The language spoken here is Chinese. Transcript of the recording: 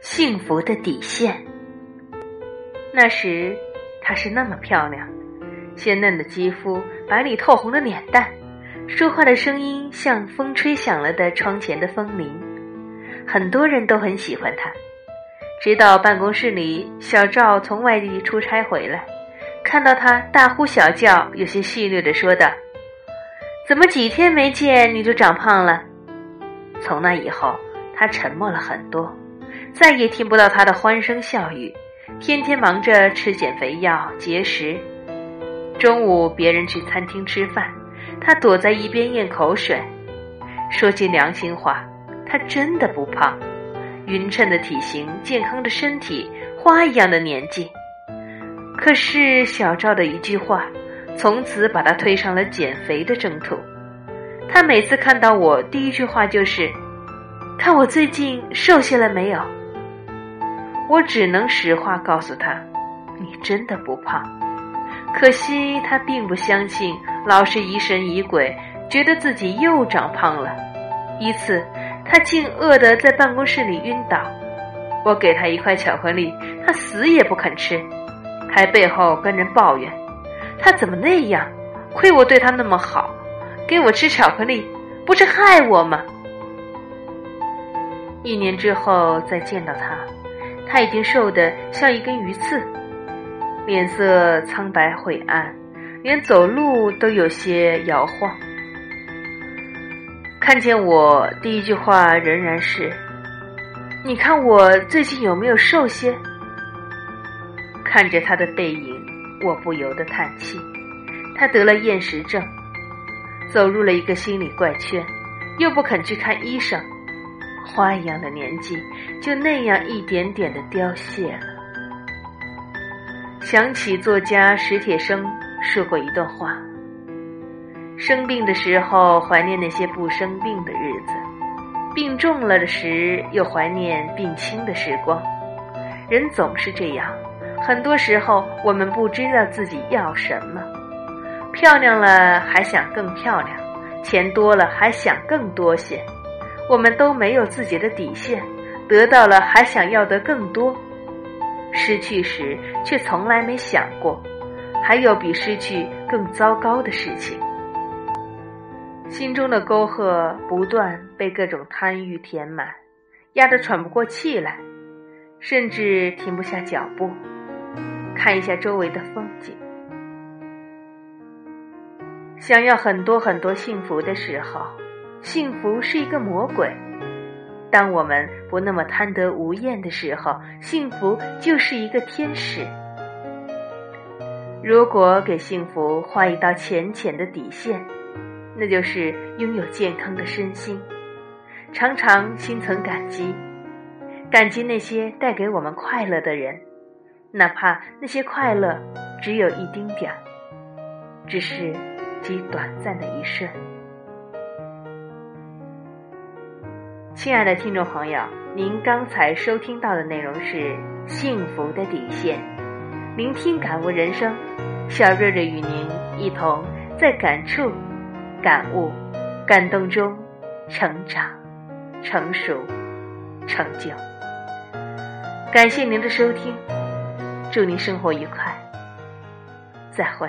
幸福的底线。那时，她是那么漂亮，鲜嫩的肌肤，白里透红的脸蛋，说话的声音像风吹响了的窗前的风铃。很多人都很喜欢她。直到办公室里，小赵从外地出差回来，看到她大呼小叫，有些戏谑的说道：“怎么几天没见你就长胖了？”从那以后，他沉默了很多。再也听不到他的欢声笑语，天天忙着吃减肥药、节食。中午别人去餐厅吃饭，他躲在一边咽口水。说句良心话，他真的不胖，匀称的体型、健康的身体、花一样的年纪。可是小赵的一句话，从此把他推上了减肥的征途。他每次看到我，第一句话就是：“看我最近瘦下来没有？”我只能实话告诉他：“你真的不胖。”可惜他并不相信，老是疑神疑鬼，觉得自己又长胖了。一次，他竟饿得在办公室里晕倒。我给他一块巧克力，他死也不肯吃，还背后跟人抱怨：“他怎么那样？亏我对他那么好，给我吃巧克力，不是害我吗？”一年之后再见到他。他已经瘦得像一根鱼刺，脸色苍白晦暗，连走路都有些摇晃。看见我，第一句话仍然是：“你看我最近有没有瘦些？”看着他的背影，我不由得叹气。他得了厌食症，走入了一个心理怪圈，又不肯去看医生。花一样的年纪，就那样一点点的凋谢了。想起作家史铁生说过一段话：生病的时候怀念那些不生病的日子，病重了的时又怀念病轻的时光。人总是这样，很多时候我们不知道自己要什么。漂亮了还想更漂亮，钱多了还想更多些。我们都没有自己的底线，得到了还想要的更多，失去时却从来没想过，还有比失去更糟糕的事情。心中的沟壑不断被各种贪欲填满，压得喘不过气来，甚至停不下脚步，看一下周围的风景。想要很多很多幸福的时候。幸福是一个魔鬼。当我们不那么贪得无厌的时候，幸福就是一个天使。如果给幸福画一道浅浅的底线，那就是拥有健康的身心，常常心存感激，感激那些带给我们快乐的人，哪怕那些快乐只有一丁点儿，只是及短暂的一瞬。亲爱的听众朋友，您刚才收听到的内容是《幸福的底线》，聆听感悟人生，小瑞瑞与您一同在感触、感悟、感动中成长、成熟、成就。感谢您的收听，祝您生活愉快，再会。